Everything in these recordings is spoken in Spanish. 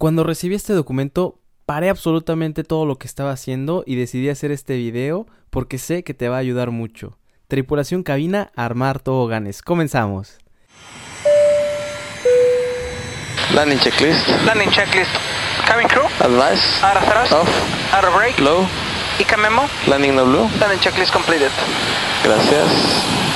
Cuando recibí este documento, paré absolutamente todo lo que estaba haciendo y decidí hacer este video porque sé que te va a ayudar mucho. Tripulación cabina, armar toboganes. Comenzamos. Landing checklist. Landing checklist. Cabin crew. Advice. Out of thrust. Off. Out of brake. Low. ICA memo. Landing no blue. Landing checklist completed. Gracias.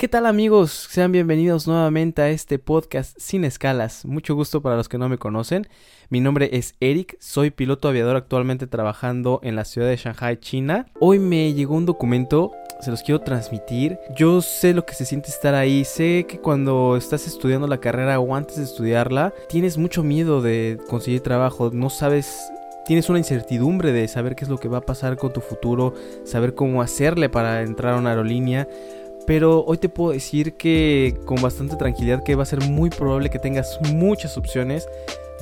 ¿Qué tal amigos? Sean bienvenidos nuevamente a este podcast sin escalas. Mucho gusto para los que no me conocen. Mi nombre es Eric, soy piloto aviador actualmente trabajando en la ciudad de Shanghai, China. Hoy me llegó un documento, se los quiero transmitir. Yo sé lo que se siente estar ahí, sé que cuando estás estudiando la carrera o antes de estudiarla, tienes mucho miedo de conseguir trabajo, no sabes tienes una incertidumbre de saber qué es lo que va a pasar con tu futuro, saber cómo hacerle para entrar a una aerolínea. Pero hoy te puedo decir que con bastante tranquilidad que va a ser muy probable que tengas muchas opciones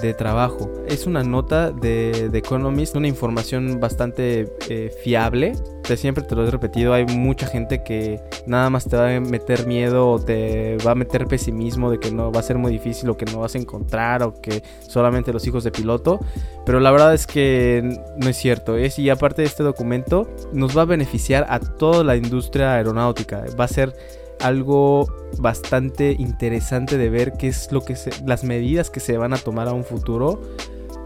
de trabajo. Es una nota de The Economist, una información bastante eh, fiable. Siempre te lo he repetido, hay mucha gente que nada más te va a meter miedo o te va a meter pesimismo de que no va a ser muy difícil o que no vas a encontrar o que solamente los hijos de piloto. Pero la verdad es que no es cierto. Es, y aparte de este documento, nos va a beneficiar a toda la industria aeronáutica. Va a ser algo bastante interesante de ver qué es lo que las medidas que se van a tomar a un futuro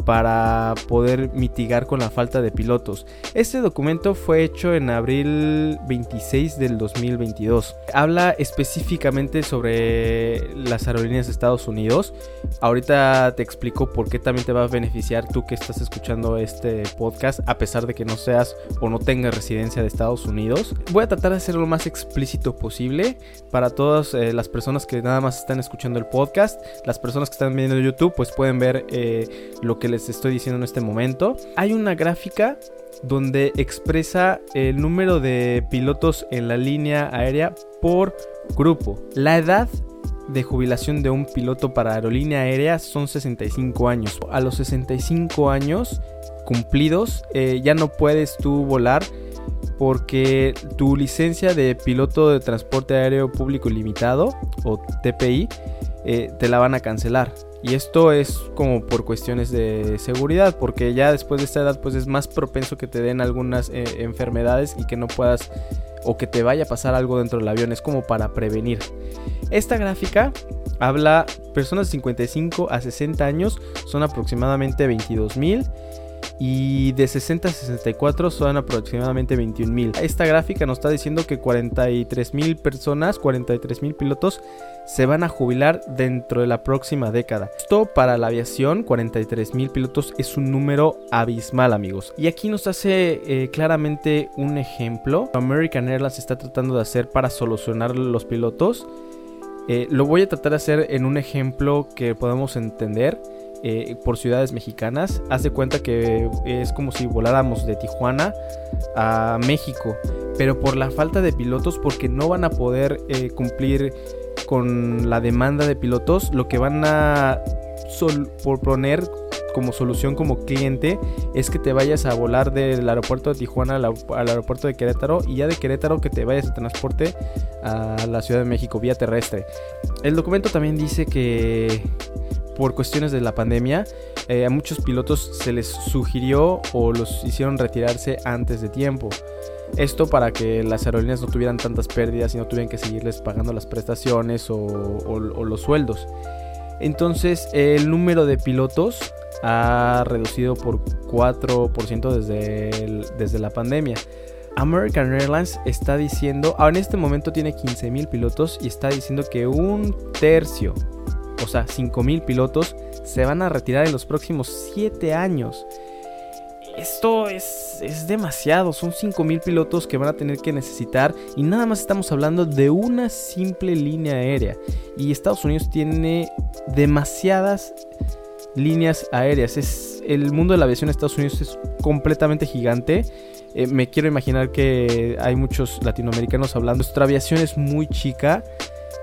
para poder mitigar con la falta de pilotos. Este documento fue hecho en abril 26 del 2022. Habla específicamente sobre las aerolíneas de Estados Unidos. Ahorita te explico por qué también te va a beneficiar tú que estás escuchando este podcast a pesar de que no seas o no tengas residencia de Estados Unidos. Voy a tratar de hacerlo lo más explícito posible para todas eh, las personas que nada más están escuchando el podcast. Las personas que están viendo YouTube pues pueden ver eh, lo que les estoy diciendo en este momento. Hay una gráfica donde expresa el número de pilotos en la línea aérea por grupo. La edad de jubilación de un piloto para aerolínea aérea son 65 años. A los 65 años cumplidos eh, ya no puedes tú volar porque tu licencia de piloto de transporte aéreo público limitado o TPI eh, te la van a cancelar. Y esto es como por cuestiones de seguridad, porque ya después de esta edad pues es más propenso que te den algunas eh, enfermedades y que no puedas o que te vaya a pasar algo dentro del avión, es como para prevenir. Esta gráfica habla personas de 55 a 60 años son aproximadamente 22 mil y de 60 a 64 son aproximadamente 21 mil. Esta gráfica nos está diciendo que 43 mil personas, 43 mil pilotos se van a jubilar dentro de la próxima década. Esto para la aviación, 43 mil pilotos es un número abismal amigos. Y aquí nos hace eh, claramente un ejemplo. American Airlines está tratando de hacer para solucionar los pilotos. Eh, lo voy a tratar de hacer en un ejemplo que podemos entender. Eh, por ciudades mexicanas. Haz de cuenta que es como si voláramos de Tijuana a México, pero por la falta de pilotos, porque no van a poder eh, cumplir con la demanda de pilotos, lo que van a proponer como solución como cliente es que te vayas a volar del aeropuerto de Tijuana al, al, aeropuerto de Querétaro y ya de Querétaro que te vayas a transporte a la Ciudad de México vía terrestre. El documento también dice que por cuestiones de la pandemia, eh, a muchos pilotos se les sugirió o los hicieron retirarse antes de tiempo. Esto para que las aerolíneas no tuvieran tantas pérdidas y no tuvieran que seguirles pagando las prestaciones o, los sueldos. Entonces el número de pilotos ha reducido por 4% desde, desde la pandemia. American Airlines está diciendo, ahora en este momento tiene 15.000 pilotos y está diciendo que un tercio o sea, 5.000 pilotos, se van a retirar en los próximos 7 años. Esto es, es demasiado, son 5.000 pilotos que van a tener que necesitar y nada más estamos hablando de una simple línea aérea. Y Estados Unidos tiene demasiadas líneas aéreas. Es, el mundo de la aviación en Estados Unidos es completamente gigante. Eh, me quiero imaginar que hay muchos latinoamericanos hablando. Nuestra aviación es muy chica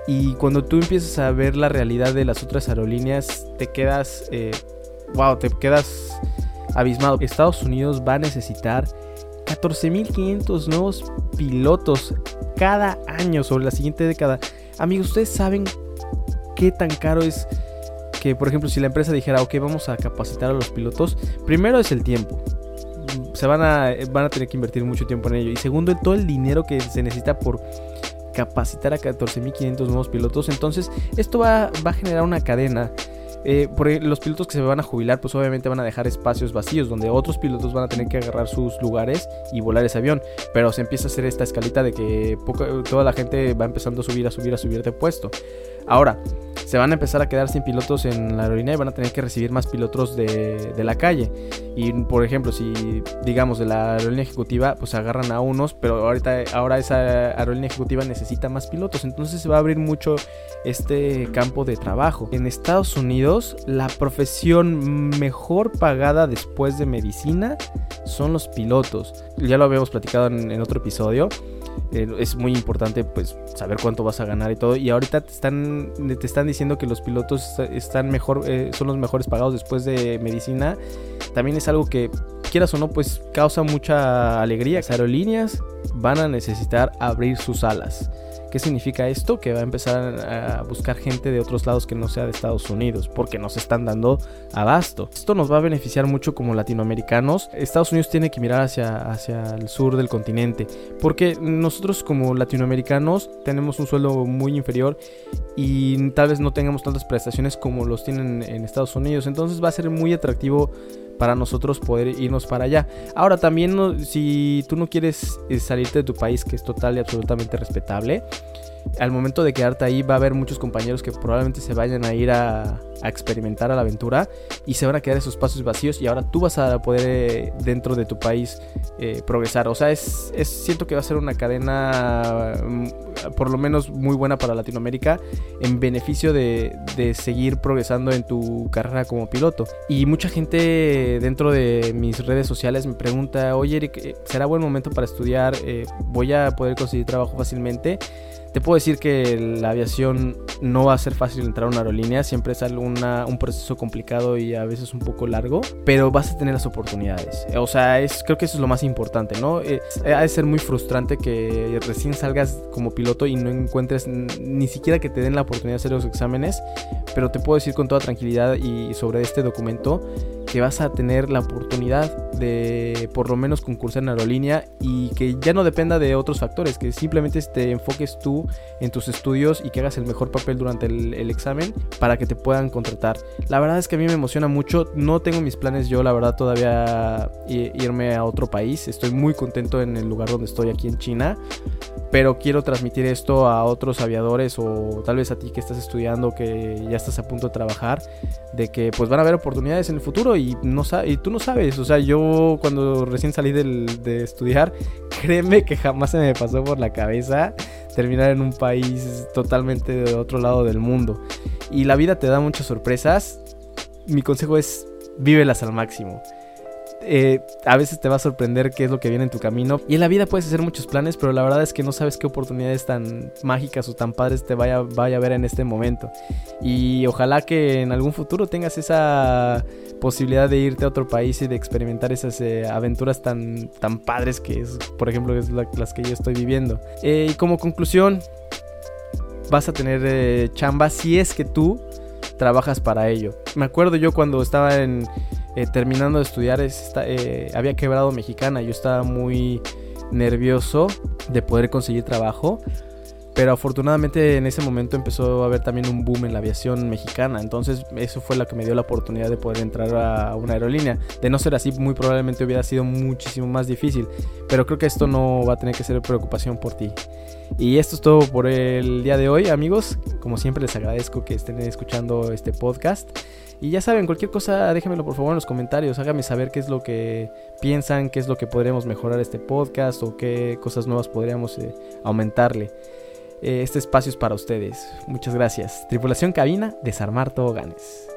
y cuando tú empiezas a ver la realidad de las otras aerolíneas, te quedas, eh, wow, te quedas abismado. Estados Unidos va a necesitar 14.500 nuevos pilotos cada año sobre la siguiente década. Amigos, ¿ustedes saben qué tan caro es que, por ejemplo, si la empresa dijera, ok, vamos a capacitar a los pilotos, primero es el tiempo. Se van a, van a tener que invertir mucho tiempo en ello. Y segundo, todo el dinero que se necesita por capacitar a 14.500 nuevos pilotos. Entonces, esto va, va a generar una cadena eh, porque los pilotos que se van a jubilar, pues obviamente van a dejar espacios vacíos donde otros pilotos van a tener que agarrar sus lugares y volar ese avión. Pero se empieza a hacer esta escalita de que toda la gente va empezando a subir, a subir, a subir de puesto. Ahora, se van a empezar a quedar sin pilotos en la aerolínea y van a tener que recibir más pilotos de, la calle. Y por ejemplo, si digamos de la aerolínea ejecutiva, pues agarran a unos, pero ahorita ahora esa aerolínea ejecutiva necesita más pilotos. Entonces se va a abrir mucho este campo de trabajo. En Estados Unidos, la profesión mejor pagada después de medicina son los pilotos. Ya lo habíamos platicado en otro episodio. Eh, es muy importante pues saber cuánto vas a ganar y todo. Y ahorita están, te están diciendo que los pilotos están mejor, eh, son los mejores pagados después de medicina. También es algo que, quieras o no, pues causa mucha alegría. Las aerolíneas van a necesitar abrir sus alas. ¿Qué significa esto? Que va a empezar a buscar gente de otros lados que no sea de Estados Unidos, porque nos están dando abasto. Esto nos va a beneficiar mucho como latinoamericanos. Estados Unidos tiene que mirar hacia, hacia el sur del continente, porque nosotros como latinoamericanos tenemos un sueldo muy inferior y tal vez no tengamos tantas prestaciones como los tienen en Estados Unidos. Entonces va a ser muy atractivo para nosotros poder irnos para allá. Ahora también si tú no quieres eh, salirte de tu país, que es total y absolutamente respetable, al momento de quedarte ahí va a haber muchos compañeros que probablemente se vayan a ir a, experimentar a la aventura y se van a quedar esos espacios vacíos y ahora tú vas a poder eh, dentro de tu país eh, progresar. O sea, es, es, siento que va a ser una cadena mm, por lo menos muy buena para Latinoamérica en beneficio de, de seguir progresando en tu carrera como piloto. Y mucha gente dentro de mis redes sociales me pregunta, oye Eric, eh, ¿será buen momento para estudiar? ¿Voy a poder conseguir trabajo fácilmente? Te puedo decir que la aviación no va a ser fácil entrar a una aerolínea, siempre es una, un proceso complicado y a veces un poco largo, pero vas a tener las oportunidades. O sea, es, creo que eso es lo más importante, ¿no? Eh, ha de ser muy frustrante que recién salgas como piloto y no encuentres ni siquiera que te den la oportunidad de hacer los exámenes, pero te puedo decir con toda tranquilidad y sobre este documento que vas a tener la oportunidad de por lo menos concursar en aerolínea y que ya no dependa de otros factores, que simplemente te enfoques tú en tus estudios y que hagas el mejor papel durante el, examen para que te puedan contratar. La verdad es que a mí me emociona mucho, no tengo mis planes yo, la verdad, todavía irme a otro país, estoy muy contento en el lugar donde estoy aquí en China, pero quiero transmitir esto a otros aviadores o tal vez a ti que estás estudiando, que ya estás a punto de trabajar, de que pues van a haber oportunidades en el futuro y, no y tú no sabes, o sea, yo cuando recién salí de estudiar, créeme que jamás se me pasó por la cabeza terminar en un país totalmente de otro lado del mundo. Y la vida te da muchas sorpresas. Mi consejo es vívelas al máximo. Eh, a veces te va a sorprender qué es lo que viene en tu camino. Y en la vida puedes hacer muchos planes, pero la verdad es que no sabes qué oportunidades tan mágicas o tan padres te vaya, vaya a ver en este momento. Y ojalá que en algún futuro tengas esa posibilidad de irte a otro país y de experimentar esas eh, aventuras tan, tan padres que es, por ejemplo, es las que yo estoy viviendo. Eh, y como conclusión, vas a tener chamba si es que tú trabajas para ello. Me acuerdo yo cuando estaba en eh, terminando de estudiar, eh, había quebrado mexicana. Yo estaba muy nervioso de poder conseguir trabajo. Pero afortunadamente en ese momento empezó a haber también un boom en la aviación mexicana. Entonces eso fue lo que me dio la oportunidad de poder entrar a una aerolínea. De no ser así, muy probablemente hubiera sido muchísimo más difícil. Pero creo que esto no va a tener que ser preocupación por ti. Y esto es todo por el día de hoy, amigos. Como siempre les agradezco que estén escuchando este podcast. Y ya saben, cualquier cosa déjenmelo por favor en los comentarios. Háganme saber qué es lo que piensan, qué es lo que podríamos mejorar este podcast o qué cosas nuevas podríamos eh, aumentarle. Eh, este espacio es para ustedes. Muchas gracias. Tripulación cabina, desarmar toboganes.